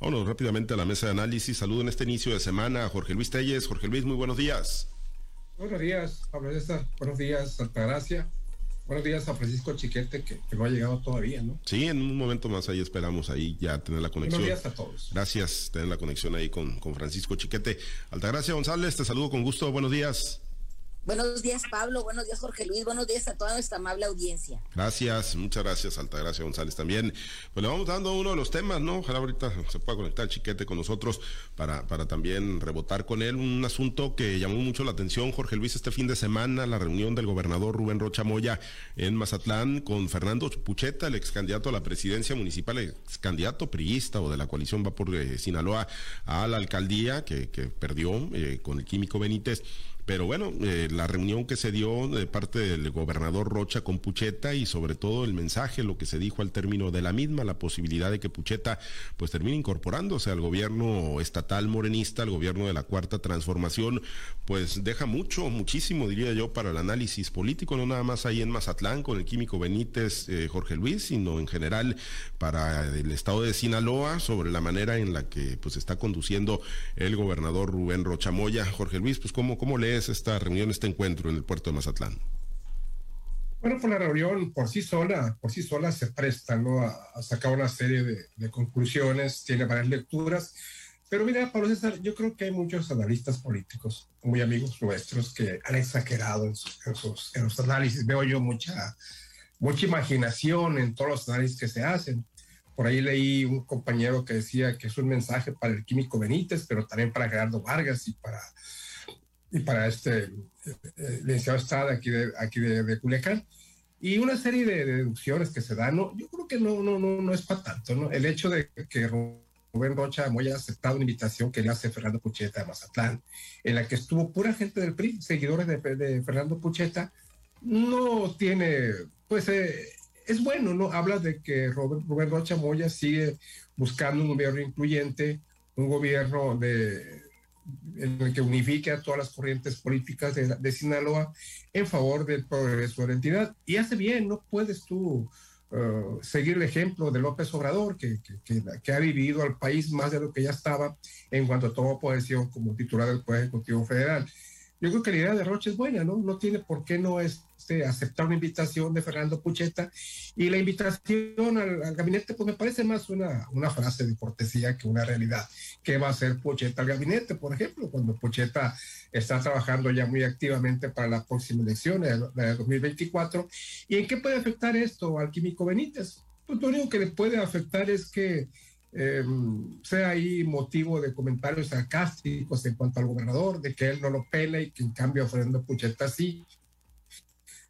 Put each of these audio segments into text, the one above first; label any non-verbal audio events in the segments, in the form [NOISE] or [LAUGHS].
Vámonos rápidamente a la mesa de análisis. Saludo en este inicio de semana a Jorge Luis Telles. Jorge Luis, muy buenos días. Buenos días, Pablo César. Buenos días, Altagracia. Buenos días a Francisco Chiquete, que, no ha llegado todavía, ¿no? Sí, en un momento más ahí esperamos ahí ya tener la conexión. Buenos días a todos. Gracias, tener la conexión ahí con, con Francisco Chiquete. Altagracia González, te saludo con gusto. Buenos días. Buenos días, Pablo. Buenos días, Jorge Luis. Buenos días a toda nuestra amable audiencia. Gracias, muchas gracias, Altagracia González también. Pues le vamos dando uno de los temas, ¿no? Ojalá ahorita se pueda conectar Chiquete con nosotros para, para también rebotar con él. Un asunto que llamó mucho la atención, Jorge Luis, este fin de semana, la reunión del gobernador Rubén Rocha Moya en Mazatlán con Fernando Pucheta, el ex candidato a la presidencia municipal, ex candidato priista o de la coalición va por eh, Sinaloa a la alcaldía, que, que perdió eh, con el químico Benítez. Pero bueno, eh, la reunión que se dio de parte del gobernador Rocha con Pucheta y sobre todo el mensaje, lo que se dijo al término de la misma, la posibilidad de que Pucheta pues termine incorporándose al gobierno estatal morenista, al gobierno de la cuarta transformación, pues deja mucho, muchísimo diría yo para el análisis político, no nada más ahí en Mazatlán con el químico Benítez eh, Jorge Luis, sino en general para el estado de Sinaloa sobre la manera en la que pues está conduciendo el gobernador Rubén Rocha Moya. Jorge Luis, pues cómo, cómo le es esta reunión, este encuentro en el puerto de Mazatlán? Bueno, pues la reunión por sí sola, por sí sola se presta ¿no? a, sacar una serie de, conclusiones, tiene varias lecturas, pero mira, Pablo César, yo creo que hay muchos analistas políticos, muy amigos nuestros, que han exagerado en sus, en los análisis. Veo yo mucha, mucha imaginación en todos los análisis que se hacen. Por ahí leí un compañero que decía que es un mensaje para el químico Benítez, pero también para Gerardo Vargas y para y para este eh, licenciado Estrada aquí de, aquí de, Culiacán. Y una serie de, deducciones que se dan, ¿no? yo creo que no, no, no, no es para tanto. ¿no? El hecho de que Rubén Rocha haya aceptado una invitación que le hace Fernando Pucheta de Mazatlán, en la que estuvo pura gente del PRI, seguidores de, de Fernando Pucheta, no tiene, pues eh, es bueno, ¿no? Habla de que Rubén Rocha Moya sigue buscando un gobierno incluyente, un gobierno de, en el que unifique a todas las corrientes políticas de, Sinaloa en favor del progreso de la entidad. Y hace bien, no puedes tú uh, seguir el ejemplo de López Obrador, que, que, ha vivido al país más de lo que ya estaba en cuanto tomó posesión como titular del Poder Ejecutivo Federal. Yo creo que la idea de Roche es buena, ¿no? No tiene por qué no este, aceptar una invitación de Fernando Pucheta. Y la invitación al, gabinete, pues me parece más una, una frase de cortesía que una realidad. ¿Qué va a hacer Pucheta al gabinete, por ejemplo, cuando Pucheta está trabajando ya muy activamente para la próxima elección de, 2024? ¿Y en qué puede afectar esto al químico Benítez? Pues lo único que le puede afectar es que eh, sea ahí motivo de comentarios sarcásticos en cuanto al gobernador, de que él no lo pela y que en cambio Fernando Pucheta sí.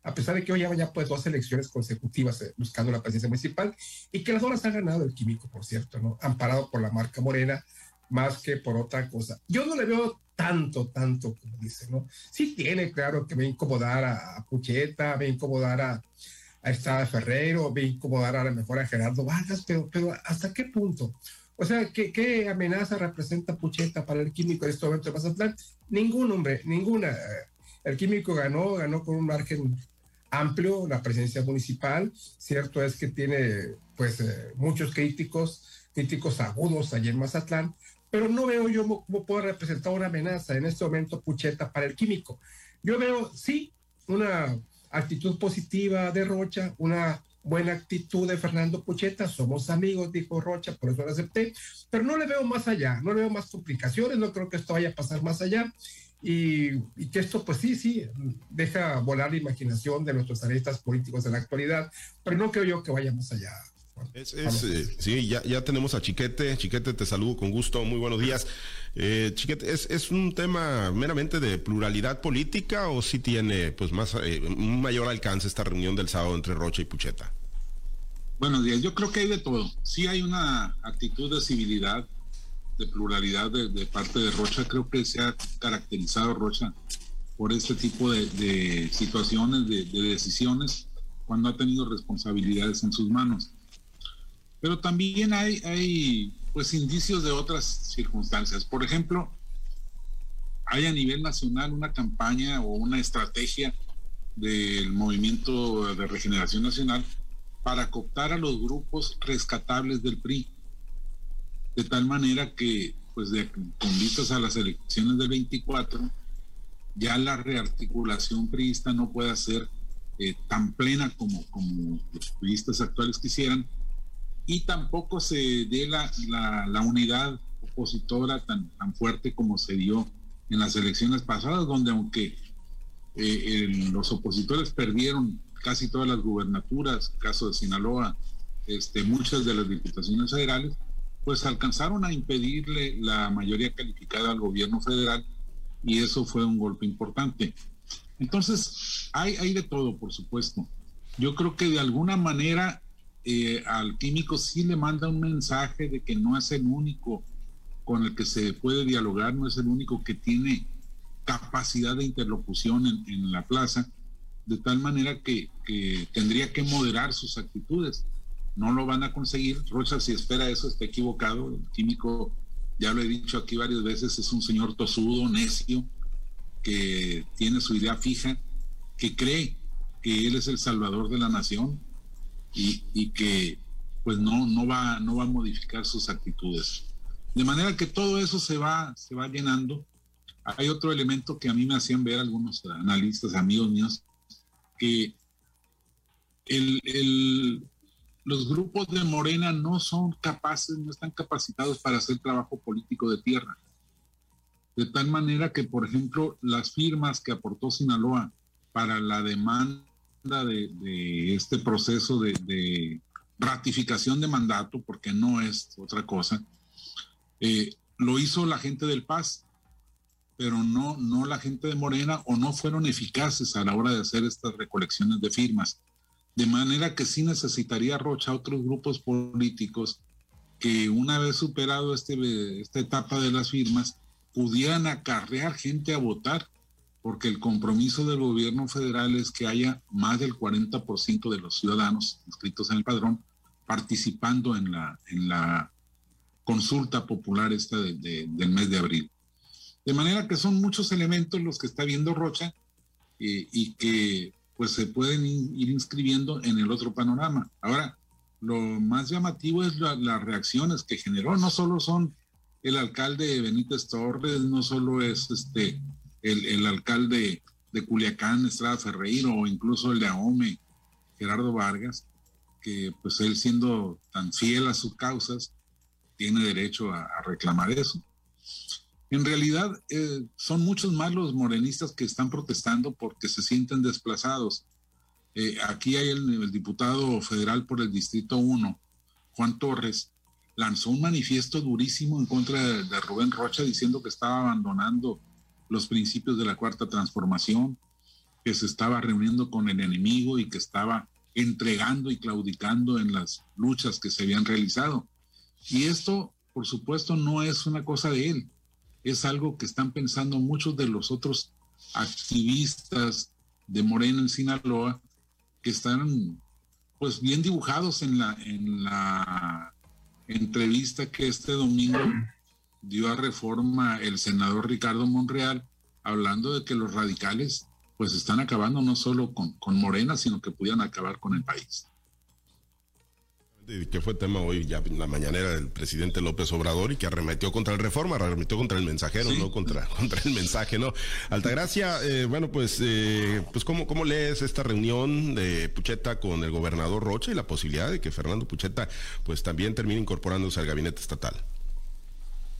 A pesar de que hoy ya, ya pues dos elecciones consecutivas eh, buscando la presidencia municipal y que las dos ha ganado el químico, por cierto, ¿no? Amparado por la marca morena más que por otra cosa. Yo no le veo tanto, tanto como dice, ¿no? Sí tiene, claro, que me incomodar a, a Pucheta, me incomodar a, a Estrada Ferrero, vi incomodar a la mejor a Gerardo Vargas, pero, pero ¿hasta qué punto? O sea, ¿qué, ¿qué, amenaza representa Pucheta para el químico en este momento de Mazatlán? Ningún hombre, ninguna. El químico ganó, ganó con un margen amplio la presidencia municipal. Cierto es que tiene pues eh, muchos críticos, críticos agudos allí en Mazatlán, pero no veo yo cómo puede representar una amenaza en este momento Pucheta para el químico. Yo veo, sí, una actitud positiva de Rocha, una buena actitud de Fernando Pucheta, somos amigos, dijo Rocha, por eso lo acepté, pero no le veo más allá, no le veo más complicaciones, no creo que esto vaya a pasar más allá. Y, que esto pues sí, sí, deja volar la imaginación de nuestros analistas políticos de la actualidad, pero no creo yo que vaya más allá. Es, eh, sí, ya, ya tenemos a Chiquete. Chiquete, te saludo con gusto. Muy buenos días. Eh, Chiquete, ¿es, ¿es un tema meramente de pluralidad política o si tiene pues más eh, un mayor alcance esta reunión del sábado entre Rocha y Pucheta? Buenos días. Yo creo que hay de todo. Sí hay una actitud de civilidad, de pluralidad de, parte de Rocha. Creo que se ha caracterizado Rocha por este tipo de, situaciones, de decisiones, cuando ha tenido responsabilidades en sus manos pero también hay, hay pues indicios de otras circunstancias. Por ejemplo, hay a nivel nacional una campaña o una estrategia del movimiento de regeneración nacional para cooptar a los grupos rescatables del PRI. de tal manera que, pues, de, con vistas a las elecciones del 24, ya la rearticulación priista no pueda ser eh, tan plena como, como los priistas actuales quisieran, y tampoco se dé la, la, unidad opositora tan, tan fuerte como se dio en las elecciones pasadas, donde aunque eh, los opositores perdieron casi todas las gubernaturas, caso de Sinaloa, este, muchas de las diputaciones federales, pues alcanzaron a impedirle la mayoría calificada al gobierno federal y eso fue un golpe importante. Entonces, hay, hay de todo, por supuesto. Yo creo que de alguna manera eh, al químico sí le manda un mensaje de que no es el único con el que se puede dialogar, no es el único que tiene capacidad de interlocución en, la plaza, de tal manera que, que, tendría que moderar sus actitudes. No lo van a conseguir. Rocha, si espera eso, está equivocado. El químico, ya lo he dicho aquí varias veces, es un señor tosudo, necio, que tiene su idea fija, que cree que él es el salvador de la nación y, que pues no, no, va, no va a modificar sus actitudes. De manera que todo eso se va, se va llenando. Hay otro elemento que a mí me hacían ver algunos analistas, amigos míos, que el, los grupos de Morena no son capaces, no están capacitados para hacer trabajo político de tierra. De tal manera que, por ejemplo, las firmas que aportó Sinaloa para la demanda de, este proceso de, de, ratificación de mandato, porque no es otra cosa, eh, lo hizo la gente del Paz, pero no, no la gente de Morena o no fueron eficaces a la hora de hacer estas recolecciones de firmas. De manera que sí necesitaría Rocha otros grupos políticos que una vez superado este, esta etapa de las firmas, pudieran acarrear gente a votar, porque el compromiso del gobierno federal es que haya más del 40% de los ciudadanos inscritos en el padrón participando en la, en la consulta popular esta del mes de abril. De manera que son muchos elementos los que está viendo Rocha eh, y que pues se pueden ir inscribiendo en el otro panorama. Ahora, lo más llamativo es las reacciones que generó. No solo son el alcalde Benítez Torres, no solo es este el, alcalde de Culiacán, Estrada Ferreiro, o incluso el de Ahome, Gerardo Vargas, que pues él siendo tan fiel a sus causas, tiene derecho a, reclamar eso. En realidad, eh, son muchos más los morenistas que están protestando porque se sienten desplazados. Eh, aquí hay el, diputado federal por el Distrito 1, Juan Torres, lanzó un manifiesto durísimo en contra de, Rubén Rocha diciendo que estaba abandonando los principios de la cuarta transformación, que se estaba reuniendo con el enemigo y que estaba entregando y claudicando en las luchas que se habían realizado. Y esto, por supuesto, no es una cosa de él, es algo que están pensando muchos de los otros activistas de Morena en Sinaloa que están pues bien dibujados en la, en la entrevista que este domingo dio a reforma el senador Ricardo Monreal, hablando de que los radicales pues están acabando no solo con, con Morena, sino que pudieran acabar con el país que fue tema hoy ya en la mañanera del presidente López Obrador y que arremetió contra el reforma, arremetió contra el mensajero, no contra, [LAUGHS] contra el mensaje, ¿no? Altagracia, eh, bueno, pues, eh, pues ¿cómo, ¿cómo lees esta reunión de Pucheta con el gobernador Rocha y la posibilidad de que Fernando Pucheta pues también termine incorporándose al gabinete estatal?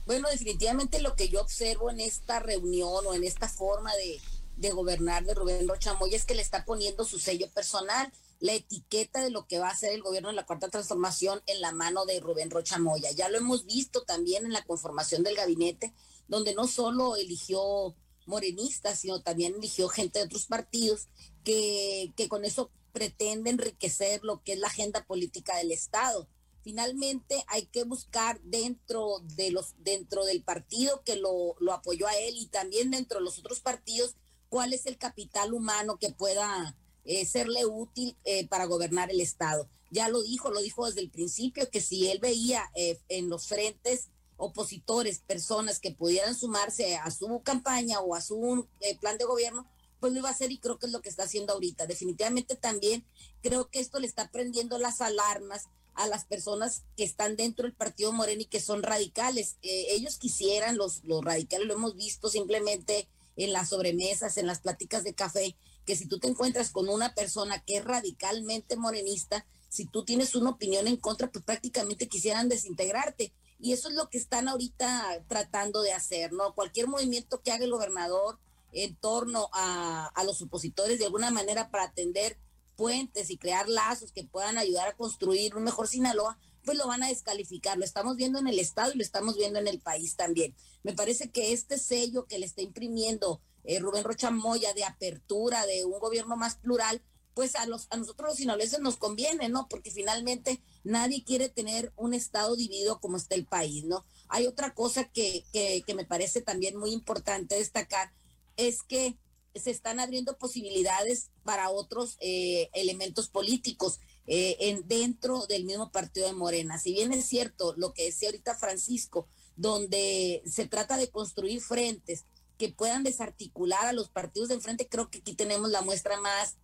Bueno, definitivamente lo que yo observo en esta reunión o en esta forma de, gobernar de Rubén Rocha Moya es que le está poniendo su sello personal la etiqueta de lo que va a hacer el gobierno de la cuarta transformación en la mano de Rubén Rocha Moya. Ya lo hemos visto también en la conformación del gabinete, donde no solo eligió morenistas, sino también eligió gente de otros partidos que, que con eso pretende enriquecer lo que es la agenda política del Estado. Finalmente hay que buscar dentro de los dentro del partido que lo, lo apoyó a él y también dentro de los otros partidos cuál es el capital humano que pueda eh, serle útil eh, para gobernar el Estado. Ya lo dijo, lo dijo desde el principio, que si él veía eh, en los frentes opositores personas que pudieran sumarse a su campaña o a su plan de gobierno, pues lo iba a hacer y creo que es lo que está haciendo ahorita. Definitivamente también creo que esto le está prendiendo las alarmas a las personas que están dentro del partido Morena y que son radicales. Eh, ellos quisieran, los, los radicales lo hemos visto simplemente en las sobremesas, en las pláticas de café, que si tú te encuentras con una persona que es radicalmente morenista, si tú tienes una opinión en contra, pues prácticamente quisieran desintegrarte. Y eso es lo que están ahorita tratando de hacer, ¿no? Cualquier movimiento que haga el gobernador en torno a, a los opositores de alguna manera para atender puentes y crear lazos que puedan ayudar a construir un mejor Sinaloa, pues lo van a descalificar. Lo estamos viendo en el Estado y lo estamos viendo en el país también. Me parece que este sello que le está imprimiendo eh, Rubén Rocha Moya de apertura, de un gobierno más plural, pues a, los, a nosotros los sinaloenses nos conviene, ¿no? Porque finalmente nadie quiere tener un Estado dividido como está el país, ¿no? Hay otra cosa que, que, que me parece también muy importante destacar, es que se están abriendo posibilidades para otros eh, elementos políticos eh, en, dentro del mismo partido de Morena. Si bien es cierto lo que decía ahorita Francisco, donde se trata de construir frentes que puedan desarticular a los partidos de enfrente, creo que aquí tenemos la muestra más,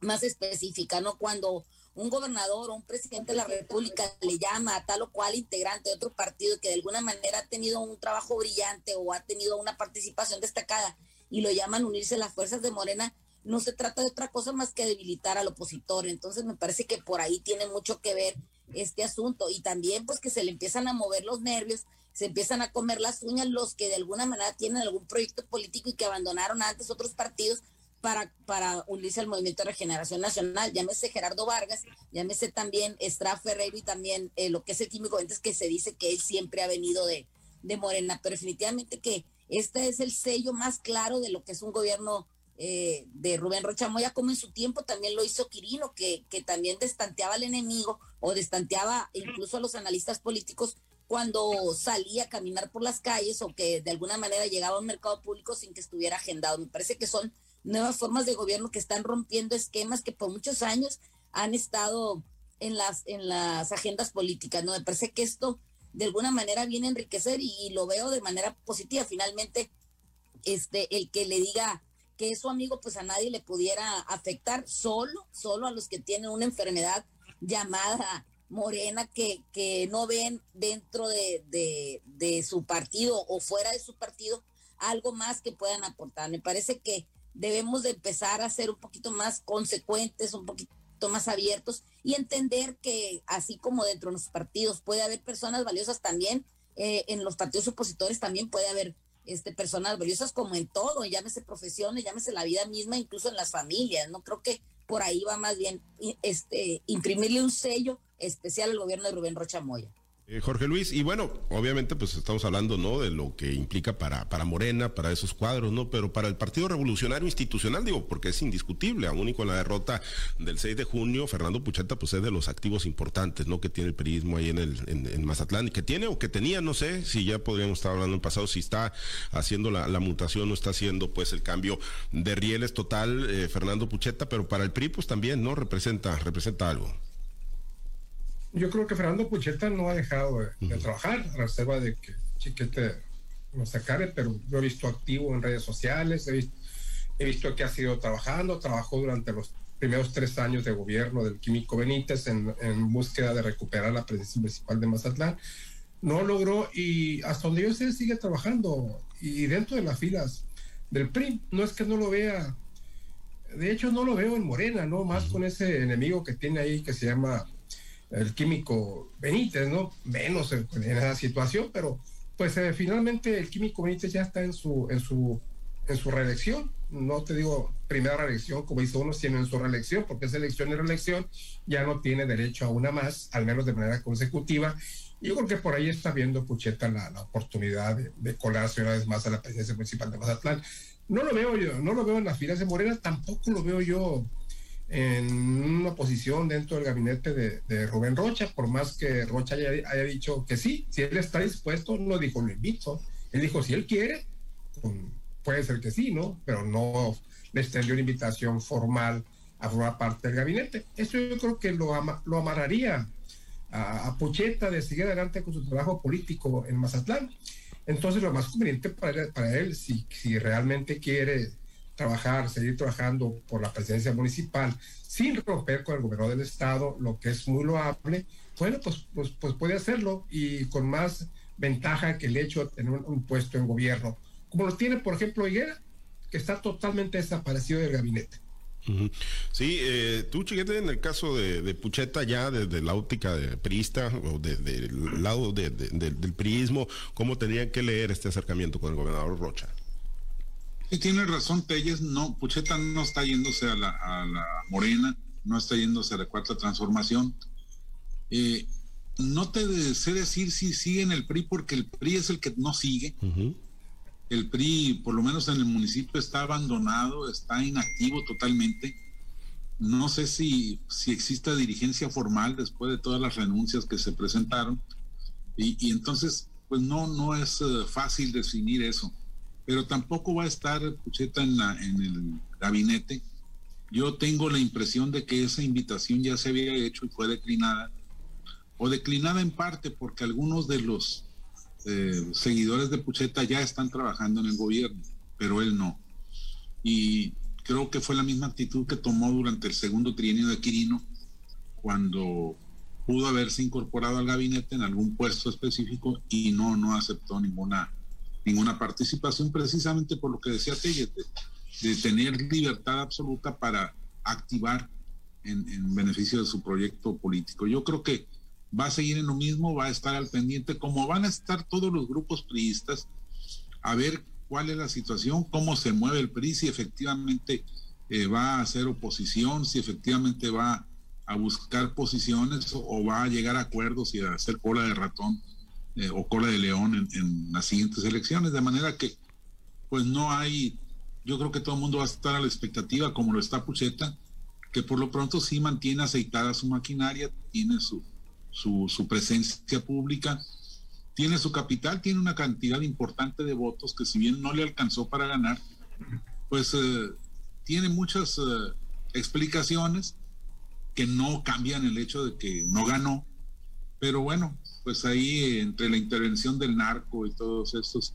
más específica, ¿no? Cuando un gobernador o un presidente de la República le llama a tal o cual integrante de otro partido que de alguna manera ha tenido un trabajo brillante o ha tenido una participación destacada y lo llaman unirse las fuerzas de Morena, no se trata de otra cosa más que debilitar al opositor. Entonces me parece que por ahí tiene mucho que ver este asunto. Y también pues que se le empiezan a mover los nervios, se empiezan a comer las uñas los que de alguna manera tienen algún proyecto político y que abandonaron antes otros partidos para, para unirse al movimiento de regeneración nacional, llámese Gerardo Vargas, llámese también Estrada Ferreiro y también eh, lo que es el químico es que se dice que él siempre ha venido de, de Morena, pero definitivamente que este es el sello más claro de lo que es un gobierno eh, de Rubén Rocha Moya, como en su tiempo también lo hizo Quirino, que, que también destanteaba al enemigo o destanteaba incluso a los analistas políticos cuando salía a caminar por las calles o que de alguna manera llegaba a un mercado público sin que estuviera agendado. Me parece que son nuevas formas de gobierno que están rompiendo esquemas que por muchos años han estado en las, en las agendas políticas. ¿no? Me parece que esto de alguna manera viene a enriquecer y, lo veo de manera positiva. Finalmente, este, el que le diga que es su amigo, pues a nadie le pudiera afectar, solo, solo a los que tienen una enfermedad llamada morena que, que no ven dentro de, de, de su partido o fuera de su partido algo más que puedan aportar. Me parece que debemos de empezar a ser un poquito más consecuentes, un poquito más abiertos y entender que así como dentro de los partidos puede haber personas valiosas también, eh, en los partidos opositores también puede haber este, personas valiosas como en todo, llámese profesiones, llámese la vida misma, incluso en las familias, ¿no? Creo que por ahí va más bien este, imprimirle un sello especial al gobierno de Rubén Rocha Moya. Eh, Jorge Luis, y bueno, obviamente pues estamos hablando, ¿no? De lo que implica para, para Morena, para esos cuadros, ¿no? Pero para el Partido Revolucionario Institucional, digo, porque es indiscutible, aún y con la derrota del 6 de junio, Fernando Pucheta pues es de los activos importantes, ¿no? Que tiene el periodismo ahí en, en, Mazatlán, que tiene o que tenía, no sé, si ya podríamos estar hablando en pasado, si está haciendo la, mutación o está haciendo pues el cambio de rieles total, eh, Fernando Pucheta, pero para el PRI pues también, ¿no? Representa, representa algo yo creo que Fernando Pucheta no ha dejado de, trabajar, a reserva de que Chiquete no sacare, pero lo he visto activo en redes sociales, he visto, que ha sido trabajando, trabajó durante los primeros tres años de gobierno del Químico Benítez en, en búsqueda de recuperar la presidencia municipal de Mazatlán. No logró y hasta donde yo sé sigue trabajando y dentro de las filas del PRI. No es que no lo vea, de hecho no lo veo en Morena, ¿no? Más con ese enemigo que tiene ahí que se llama el químico Benítez, ¿no? Menos en, esa situación, pero pues eh, finalmente el químico Benítez ya está en su, en su, en su reelección. No te digo primera reelección, como dice uno, sino en su reelección, porque es elección y reelección, ya no tiene derecho a una más, al menos de manera consecutiva. Yo creo que por ahí está viendo Pucheta la, la oportunidad de, de, colarse una vez más a la presidencia municipal de Mazatlán. No lo veo yo, no lo veo en las filas de Morena, tampoco lo veo yo en una posición dentro del gabinete de, Rubén Rocha, por más que Rocha haya, dicho que sí, si él está dispuesto, no dijo lo invito, él dijo si él quiere, puede ser que sí, ¿no? Pero no le extendió una invitación formal a formar parte del gabinete. Eso yo creo que lo, lo amarraría a, a, Pucheta de seguir adelante con su trabajo político en Mazatlán. Entonces lo más conveniente para, para él, si, si realmente quiere trabajar, seguir trabajando por la presidencia municipal sin romper con el gobernador del estado, lo que es muy loable, bueno, pues, pues, pues puede hacerlo y con más ventaja que el hecho de tener un, puesto en gobierno, como lo tiene, por ejemplo, Higuera, que está totalmente desaparecido del gabinete. Sí, eh, tú, Chiquete, en el caso de, Pucheta, ya desde la óptica de priista o del lado del priismo, ¿cómo tenían que leer este acercamiento con el gobernador Rocha? Sí, tiene razón Telles, no, Pucheta no está yéndose a la, Morena, no está yéndose a la cuarta transformación. Eh, no te sé decir si sigue en el PRI porque el PRI es el que no sigue. El PRI, por lo menos en el municipio, está abandonado, está inactivo totalmente. No sé si, si existe dirigencia formal después de todas las renuncias que se presentaron. Y, entonces, pues no, no es eh, fácil definir eso pero tampoco va a estar Pucheta en, la, en el gabinete. Yo tengo la impresión de que esa invitación ya se había hecho y fue declinada, o declinada en parte porque algunos de los eh, seguidores de Pucheta ya están trabajando en el gobierno, pero él no. Y creo que fue la misma actitud que tomó durante el segundo trienio de Quirino, cuando pudo haberse incorporado al gabinete en algún puesto específico y no, no aceptó ninguna ninguna participación precisamente por lo que decía Telles, de, tener libertad absoluta para activar en, beneficio de su proyecto político. Yo creo que va a seguir en lo mismo, va a estar al pendiente, como van a estar todos los grupos priistas, a ver cuál es la situación, cómo se mueve el PRI, si efectivamente eh, va a hacer oposición, si efectivamente va a buscar posiciones o va a llegar a acuerdos y a hacer cola de ratón eh, o cola de león en, las siguientes elecciones, de manera que pues no hay, yo creo que todo el mundo va a estar a la expectativa, como lo está Pucheta, que por lo pronto sí mantiene aceitada su maquinaria, tiene su, su, presencia pública, tiene su capital, tiene una cantidad importante de votos que si bien no le alcanzó para ganar, pues eh, tiene muchas eh, explicaciones que no cambian el hecho de que no ganó, pero bueno, pues ahí entre la intervención del narco y todos estos,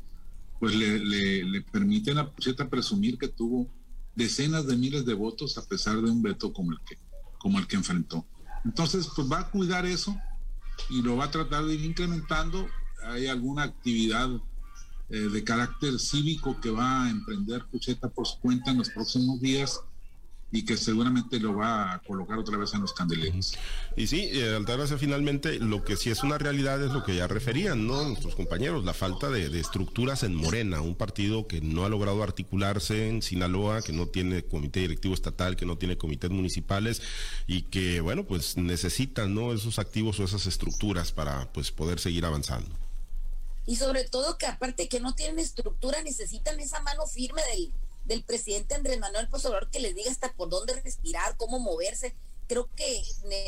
pues le, permiten a Pucheta presumir que tuvo decenas de miles de votos a pesar de un veto como el que, como el que enfrentó. Entonces, pues va a cuidar eso y lo va a tratar de ir incrementando. Hay alguna actividad eh, de carácter cívico que va a emprender Pucheta por su cuenta en los próximos días y que seguramente lo va a colocar otra vez en los candeleros. Y sí, eh, Altagracia, finalmente lo que sí es una realidad es lo que ya referían, ¿no? Nuestros compañeros, la falta de, estructuras en Morena, un partido que no ha logrado articularse en Sinaloa, que no tiene comité directivo estatal, que no tiene comités municipales y que, bueno, pues necesitan, ¿no? Esos activos o esas estructuras para, pues, poder seguir avanzando. Y sobre todo que aparte que no tienen estructura, necesitan esa mano firme del del presidente Andrés Manuel López Obrador que les diga hasta por dónde respirar, cómo moverse. Creo que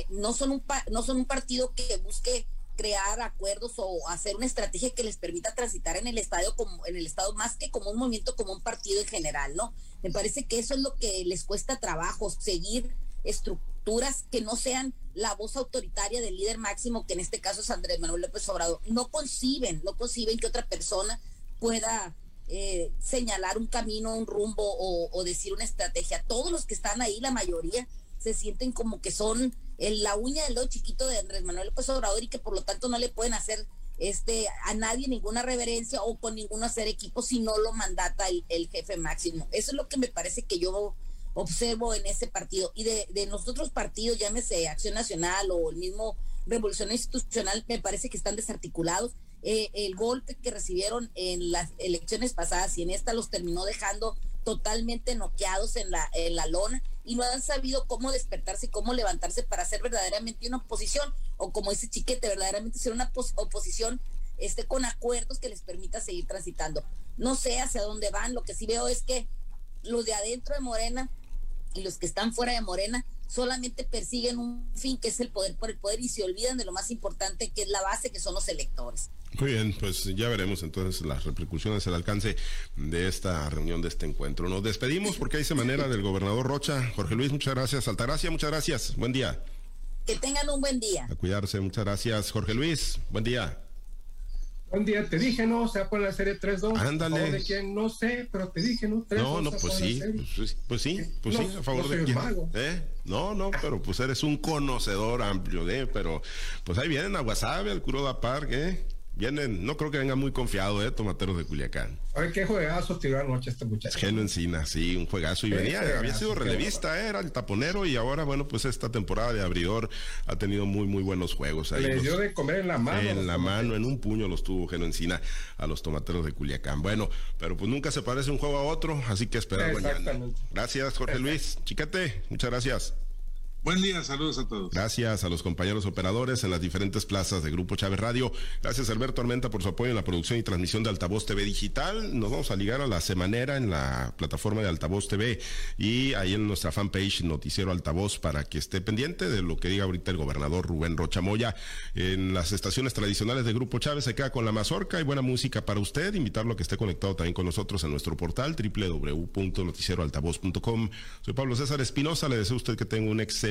no son un no son un partido que busque crear acuerdos o hacer una estrategia que les permita transitar en el estadio como en el estado más que como un movimiento como un partido en general, ¿no? Me parece que eso es lo que les cuesta trabajo, seguir estructuras que no sean la voz autoritaria del líder máximo, que en este caso es Andrés Manuel López Obrador. No conciben, no conciben que otra persona pueda eh, señalar un camino, un rumbo o, decir una estrategia. Todos los que están ahí, la mayoría, se sienten como que son el, la uña del dedo chiquito de Andrés Manuel López Obrador y que por lo tanto no le pueden hacer este a nadie ninguna reverencia o con ninguno hacer equipo si no lo mandata el, jefe máximo. Eso es lo que me parece que yo observo en ese partido. Y de, de los otros partidos, llámese Acción Nacional o el mismo Revolución Institucional, me parece que están desarticulados eh, el golpe que recibieron en las elecciones pasadas y en esta los terminó dejando totalmente noqueados en la, en la lona y no han sabido cómo despertarse y cómo levantarse para hacer verdaderamente una oposición o como dice Chiquete, verdaderamente ser una oposición este, con acuerdos que les permita seguir transitando. No sé hacia dónde van, lo que sí veo es que los de adentro de Morena y los que están fuera de Morena solamente persiguen un fin que es el poder por el poder y se olvidan de lo más importante que es la base que son los electores. Muy bien, pues ya veremos entonces las repercusiones, el alcance de esta reunión, de este encuentro. Nos despedimos porque hay manera del gobernador Rocha. Jorge Luis, muchas gracias. Altagracia, muchas gracias. Buen día. Que tengan un buen día. A cuidarse, muchas gracias. Jorge Luis, buen día. Un día te dije no, se va a poner la serie 3-2. Ándale. ¿A de quién? No sé, pero te dije no. 3 no, no, pues sí, pues, pues, sí, pues sí, a favor de quién. ¿Eh? No, no, pero pues eres un conocedor amplio de, pero pues ahí vienen a Guasave, al Curoda Park, ¿eh? Vienen, no creo que venga muy confiado, ¿eh? Tomateros de Culiacán. A ver qué juegazo tiró anoche este muchacho. Geno Encina, sí, un juegazo. Y venía, había sido relevista, ¿eh? era el taponero y ahora, bueno, pues esta temporada de abridor ha tenido muy, muy buenos juegos. Ahí Le dio de comer en la mano. En la mano, en un puño los tuvo Geno Encina a los tomateros de Culiacán. Bueno, pero pues nunca se parece un juego a otro, así que esperar mañana. Gracias, Jorge Luis. Chiquete, muchas gracias. Buen día, saludos a todos. Gracias a los compañeros operadores en las diferentes plazas de Grupo Chávez Radio. Gracias Alberto Armenta por su apoyo en la producción y transmisión de Altavoz TV Digital. Nos vamos a ligar a la semanera en la plataforma de Altavoz TV y ahí en nuestra fanpage Noticiero Altavoz para que esté pendiente de lo que diga ahorita el gobernador Rubén Rocha Moya. En las estaciones tradicionales de Grupo Chávez se queda con la mazorca y buena música para usted. Invitarlo a que esté conectado también con nosotros en nuestro portal www.noticieroaltavoz.com. Soy Pablo César Espinosa. Le deseo a usted que tenga un excelente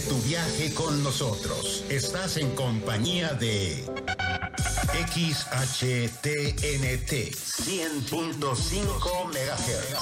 Tu viaje con nosotros. Estás en compañía de XHTNT 100.5 MHz.